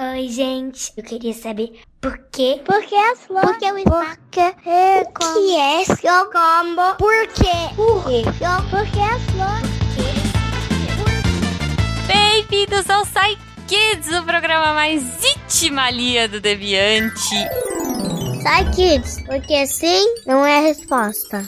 Oi, gente. Eu queria saber por quê? Por que as flores? Por que o espaço? Por que é O que é seu combo? Por quê? Por quê? Por que as flores? Bem-vindos ao Sai Kids, o programa mais itimalia do Deviante. Sai, kids, porque sim não é a resposta.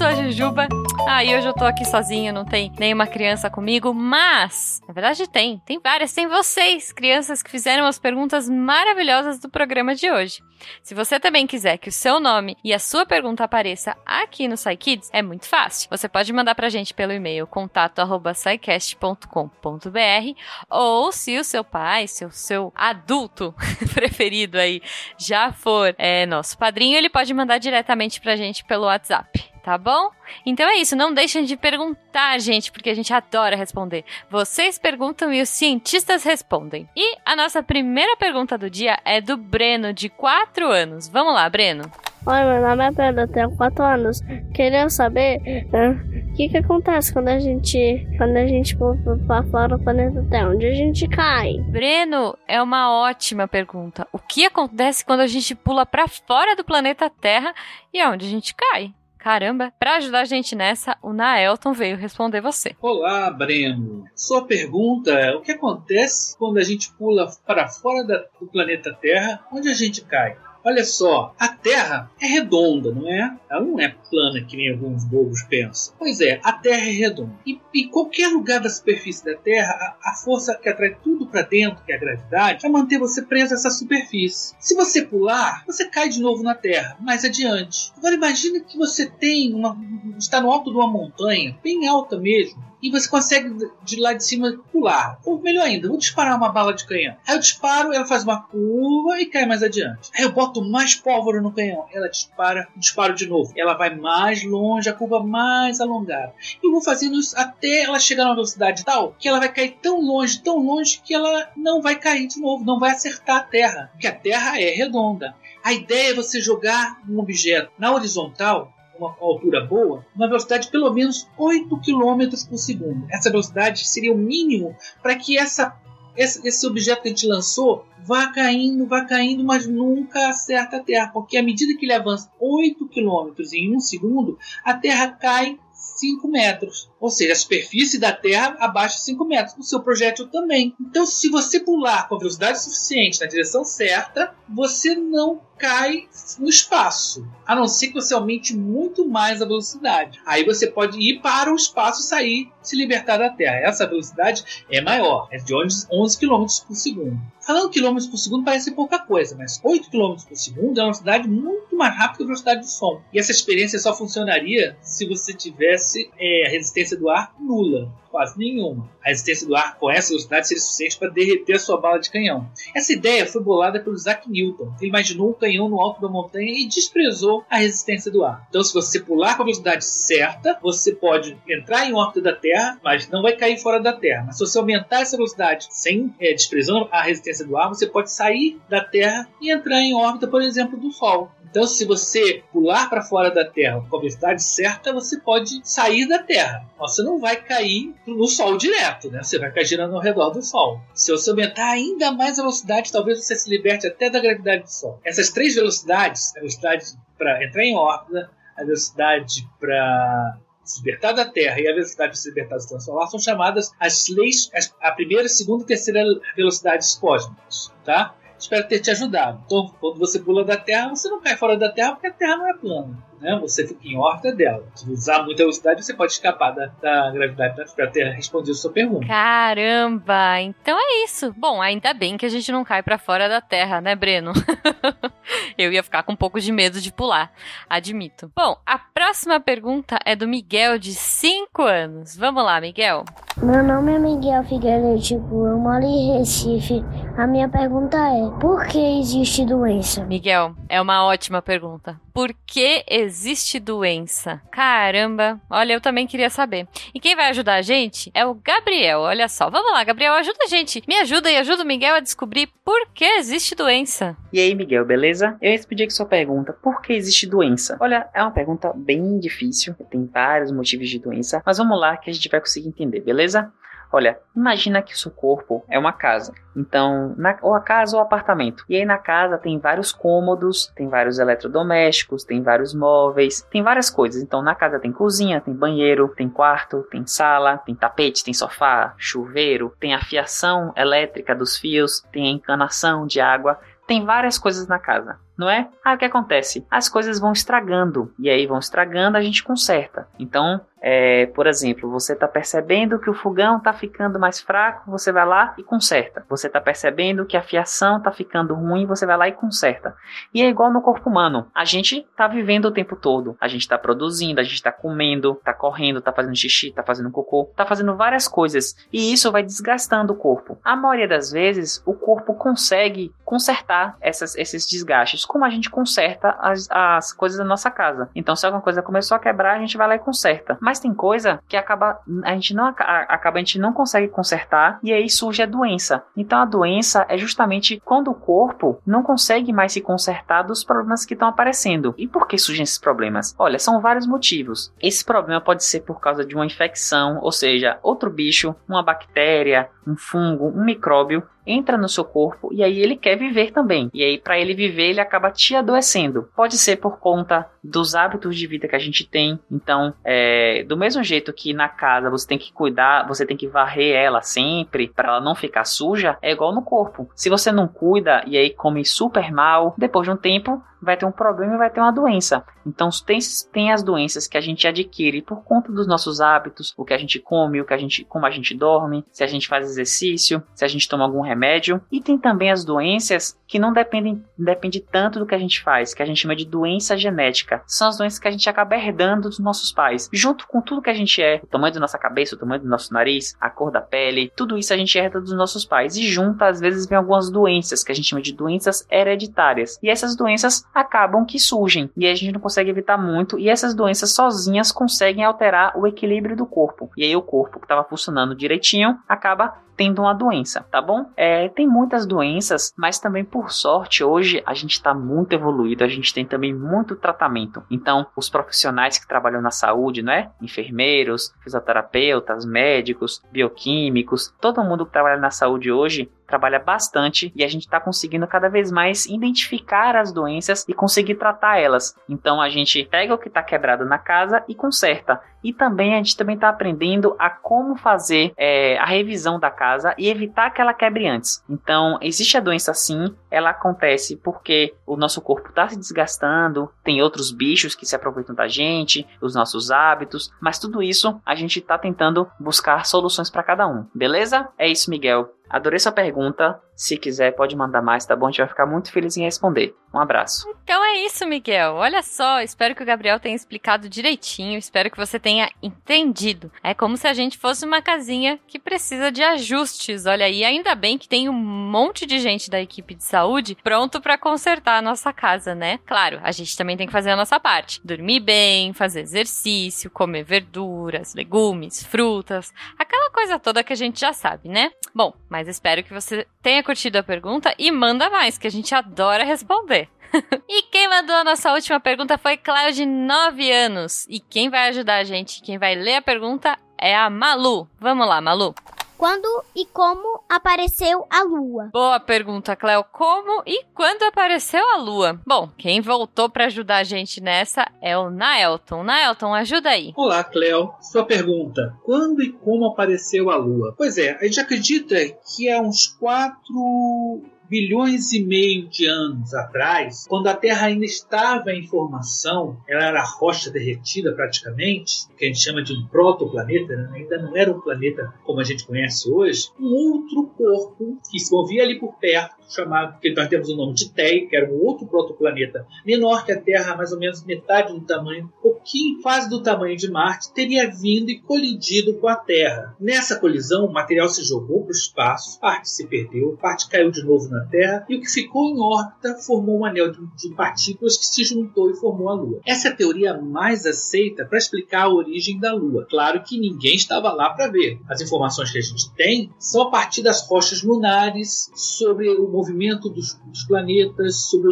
Sou a Jujuba. Ah, e hoje eu tô aqui sozinha, não tem nenhuma criança comigo, mas, na verdade tem, tem várias, tem vocês, crianças que fizeram as perguntas maravilhosas do programa de hoje. Se você também quiser que o seu nome e a sua pergunta apareça aqui no SciKids, é muito fácil. Você pode mandar pra gente pelo e-mail contato@scicast.com.br ou se o seu pai, seu seu adulto preferido aí já for é, nosso padrinho, ele pode mandar diretamente pra gente pelo WhatsApp. Tá bom? Então é isso, não deixem de perguntar, gente, porque a gente adora responder. Vocês perguntam e os cientistas respondem. E a nossa primeira pergunta do dia é do Breno, de 4 anos. Vamos lá, Breno. Oi, meu nome é Pedro, eu tenho 4 anos. Queria saber o que, que acontece quando a gente quando a gente pula para fora do planeta Terra, onde a gente cai. Breno, é uma ótima pergunta. O que acontece quando a gente pula para fora do planeta Terra e aonde a gente cai? Caramba, para ajudar a gente nessa, o Naelton veio responder você. Olá, Breno. Sua pergunta é: o que acontece quando a gente pula para fora da- do planeta Terra, onde a gente cai? Olha só, a Terra é redonda, não é? Ela não é plana que nem alguns bobos pensam. Pois é, a Terra é redonda. E em qualquer lugar da superfície da Terra, a, a força que atrai tudo para dentro, que é a gravidade, vai manter você preso a essa superfície. Se você pular, você cai de novo na Terra, mais adiante. Agora imagine que você tem uma, está no alto de uma montanha, bem alta mesmo, e você consegue de lá de cima pular. Ou melhor ainda, vou disparar uma bala de canhão. Aí eu disparo, ela faz uma curva e cai mais adiante. Aí eu boto mais pólvora no canhão, ela dispara, disparo de novo. Ela vai mais longe, a curva mais alongada. E vou fazendo isso até ela chegar numa velocidade tal que ela vai cair tão longe, tão longe que ela não vai cair de novo, não vai acertar a Terra, porque a Terra é redonda. A ideia é você jogar um objeto na horizontal uma altura boa, uma velocidade de pelo menos 8 km por segundo. Essa velocidade seria o mínimo para que essa, esse, esse objeto que a gente lançou vá caindo, vá caindo, mas nunca acerta a Terra, porque à medida que ele avança 8 km em um segundo, a Terra cai 5 metros. Ou seja, a superfície da Terra abaixa 5 metros. O seu projétil também. Então, se você pular com velocidade suficiente na direção certa, você não cai no espaço. A não ser que você aumente muito mais a velocidade. Aí você pode ir para o espaço sair, se libertar da Terra. Essa velocidade é maior, é de 11 km por segundo. Falando quilômetros por segundo parece pouca coisa, mas 8 km por segundo é uma velocidade muito mais rápida que a velocidade do som. E essa experiência só funcionaria se você tivesse é, a resistência do ar nula, quase nenhuma. A resistência do ar com essa velocidade seria suficiente para derreter a sua bala de canhão. Essa ideia foi bolada pelo Isaac Newton. Ele imaginou um canhão no alto da montanha e desprezou a resistência do ar. Então, se você pular com a velocidade certa, você pode entrar em órbita da Terra, mas não vai cair fora da Terra. Mas se você aumentar essa velocidade sem é, desprezando a resistência do ar, você pode sair da Terra e entrar em órbita, por exemplo, do Sol. Então, se você pular para fora da Terra com a velocidade certa, você pode sair da Terra. Você não vai cair no Sol direto, né? Você vai cair girando ao redor do Sol. Se você aumentar ainda mais a velocidade, talvez você se liberte até da gravidade do Sol. Essas três velocidades, a velocidade para entrar em órbita, a velocidade para se libertar da Terra e a velocidade de se libertar do sistema solar são chamadas as leis, as- a primeira, segunda e terceira velocidades cósmicas, tá? Espero ter te ajudado. Então, quando você pula da Terra, você não cai fora da Terra porque a Terra não é plana. Né? Você fica em órbita dela. Se usar muita velocidade, você pode escapar da, da gravidade. Então, espero ter respondido a sua pergunta. Caramba! Então é isso. Bom, ainda bem que a gente não cai pra fora da Terra, né, Breno? Eu ia ficar com um pouco de medo de pular, admito. Bom, a próxima pergunta é do Miguel, de 5 anos. Vamos lá, Miguel. Meu nome é Miguel Figueiredo, tipo, eu moro em Recife. A minha pergunta é: por que existe doença? Miguel, é uma ótima pergunta. Por que existe doença? Caramba, olha, eu também queria saber. E quem vai ajudar a gente é o Gabriel. Olha só, vamos lá, Gabriel, ajuda a gente. Me ajuda e ajuda o Miguel a descobrir por que existe doença. E aí, Miguel, beleza? Eu respondi aqui sua pergunta: por que existe doença? Olha, é uma pergunta bem difícil, tem vários motivos de doença, mas vamos lá que a gente vai conseguir entender, beleza? Olha, imagina que o seu corpo é uma casa. Então, na, ou a casa ou apartamento. E aí na casa tem vários cômodos, tem vários eletrodomésticos, tem vários móveis, tem várias coisas. Então na casa tem cozinha, tem banheiro, tem quarto, tem sala, tem tapete, tem sofá, chuveiro, tem a fiação elétrica dos fios, tem a encanação de água, tem várias coisas na casa não é? Ah, o que acontece? As coisas vão estragando, e aí vão estragando, a gente conserta. Então, é, por exemplo, você está percebendo que o fogão está ficando mais fraco, você vai lá e conserta. Você está percebendo que a fiação está ficando ruim, você vai lá e conserta. E é igual no corpo humano. A gente está vivendo o tempo todo. A gente está produzindo, a gente está comendo, está correndo, está fazendo xixi, está fazendo cocô, está fazendo várias coisas. E isso vai desgastando o corpo. A maioria das vezes, o corpo consegue consertar essas, esses desgastes como a gente conserta as, as coisas da nossa casa. Então, se alguma coisa começou a quebrar, a gente vai lá e conserta. Mas tem coisa que acaba a gente não acaba a gente não consegue consertar e aí surge a doença. Então, a doença é justamente quando o corpo não consegue mais se consertar dos problemas que estão aparecendo. E por que surgem esses problemas? Olha, são vários motivos. Esse problema pode ser por causa de uma infecção, ou seja, outro bicho, uma bactéria, um fungo, um micróbio entra no seu corpo e aí ele quer viver também. E aí para ele viver, ele acaba te adoecendo. Pode ser por conta dos hábitos de vida que a gente tem. Então, é, do mesmo jeito que na casa você tem que cuidar, você tem que varrer ela sempre para ela não ficar suja, é igual no corpo. Se você não cuida e aí come super mal, depois de um tempo vai ter um problema e vai ter uma doença. Então tem, tem as doenças que a gente adquire por conta dos nossos hábitos, o que a gente come, o que a gente, como a gente dorme, se a gente faz exercício, se a gente toma algum remédio. E tem também as doenças que não dependem depende tanto do que a gente faz, que a gente chama de doença genética. São as doenças que a gente acaba herdando dos nossos pais, junto com tudo que a gente é, o tamanho da nossa cabeça, o tamanho do nosso nariz, a cor da pele, tudo isso a gente herda dos nossos pais. E junto, às vezes, vem algumas doenças que a gente chama de doenças hereditárias. E essas doenças acabam que surgem e a gente não consegue evitar muito e essas doenças sozinhas conseguem alterar o equilíbrio do corpo. E aí o corpo que estava funcionando direitinho acaba tendo uma doença, tá bom? É, tem muitas doenças, mas também por sorte hoje a gente está muito evoluído, a gente tem também muito tratamento. Então, os profissionais que trabalham na saúde, né? Enfermeiros, fisioterapeutas, médicos, bioquímicos, todo mundo que trabalha na saúde hoje trabalha bastante e a gente está conseguindo cada vez mais identificar as doenças e conseguir tratar elas. Então a gente pega o que está quebrado na casa e conserta. E também a gente também está aprendendo a como fazer é, a revisão da casa e evitar que ela quebre antes. Então existe a doença sim, ela acontece porque o nosso corpo está se desgastando, tem outros bichos que se aproveitam da gente, os nossos hábitos, mas tudo isso a gente está tentando buscar soluções para cada um. Beleza? É isso, Miguel. Adorei sua pergunta. Se quiser, pode mandar mais, tá bom? A gente vai ficar muito feliz em responder. Um abraço. Então é isso, Miguel. Olha só, espero que o Gabriel tenha explicado direitinho. Espero que você tenha entendido. É como se a gente fosse uma casinha que precisa de ajustes. Olha aí, ainda bem que tem um monte de gente da equipe de saúde pronto para consertar a nossa casa, né? Claro, a gente também tem que fazer a nossa parte. Dormir bem, fazer exercício, comer verduras, legumes, frutas, aquela coisa toda que a gente já sabe, né? Bom, mas espero que você tenha curtido a pergunta e manda mais, que a gente adora responder. e quem mandou a nossa última pergunta foi Cláudio, de 9 anos. E quem vai ajudar a gente, quem vai ler a pergunta é a Malu. Vamos lá, Malu. Quando e como apareceu a lua? Boa pergunta, Cleo. Como e quando apareceu a lua? Bom, quem voltou para ajudar a gente nessa é o Naelton. Naelton, ajuda aí. Olá, Cleo. Sua pergunta: quando e como apareceu a lua? Pois é, a gente acredita que há uns quatro bilhões e meio de anos atrás, quando a Terra ainda estava em formação, ela era rocha derretida praticamente, que a gente chama de um protoplaneta, né? ainda não era um planeta como a gente conhece hoje, um outro corpo que se movia ali por perto chamado, que nós temos o nome de Theia, que era um outro protoplaneta menor que a Terra, mais ou menos metade do tamanho, pouquinho, quase do tamanho de Marte, teria vindo e colidido com a Terra. Nessa colisão, o material se jogou para o espaço, parte se perdeu, parte caiu de novo na Terra, e o que ficou em órbita formou um anel de partículas que se juntou e formou a Lua. Essa é a teoria mais aceita para explicar a origem da Lua. Claro que ninguém estava lá para ver. As informações que a gente tem são a partir das rochas lunares, sobre o movimento dos, dos planetas, sobre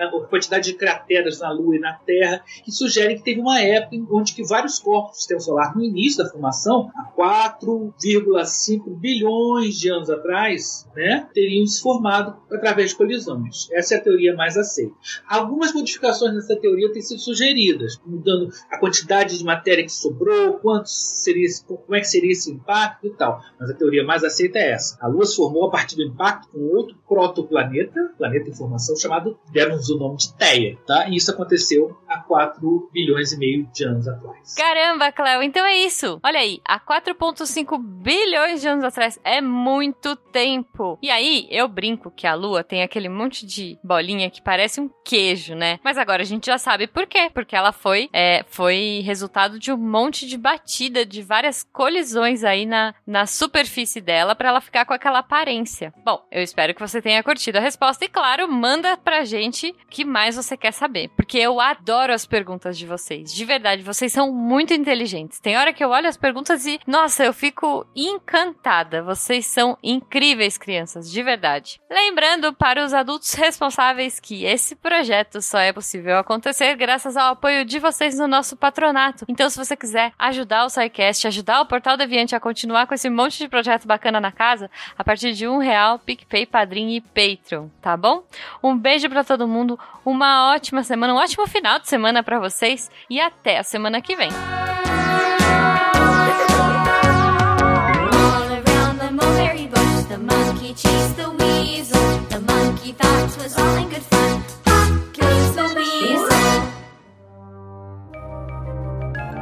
a quantidade de crateras na Lua e na Terra, que sugerem que teve uma época onde que vários corpos do sistema solar, no início da formação, há 4,5 bilhões de anos atrás, né, teriam se formado através de colisões. Essa é a teoria mais aceita. Algumas modificações nessa teoria têm sido sugeridas, mudando a quantidade de matéria que sobrou, quanto seria, como é que seria esse impacto e tal. Mas a teoria mais aceita é essa. A Lua se formou a partir do impacto com outro protoplaneta, planeta em formação, chamado, demos o nome de Theia, tá? E isso aconteceu há 4 bilhões e meio de anos atrás. Caramba, Cleo, então é isso. Olha aí, há 4,5 bilhões de anos atrás é muito tempo. E aí, eu brinco que a Lua tem aquele monte de bolinha que parece um queijo, né? Mas agora a gente já sabe por quê. Porque ela foi, é, foi resultado de um monte de batida, de várias colisões aí na, na superfície dela para ela ficar com aquela aparência. Bom, eu espero que você tenha curtido a resposta e, claro, manda pra gente o que mais você quer saber. Porque eu adoro as perguntas de vocês. De verdade, vocês são muito inteligentes. Tem hora que eu olho as perguntas e, nossa, eu fico encantada. Vocês são incríveis, crianças, de verdade. Lembrando para os adultos responsáveis que esse projeto só é possível acontecer graças ao apoio de vocês no nosso patronato. Então, se você quiser ajudar o SciCast, ajudar o Portal Deviante a continuar com esse monte de projeto bacana na casa, a partir de um real, PicPay, Padrim e Patreon, tá bom? Um beijo para todo mundo, uma ótima semana, um ótimo final de semana para vocês e até a semana que vem.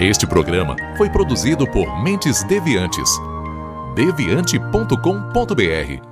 Este programa foi produzido por Mentes Deviantes. deviante.com.br.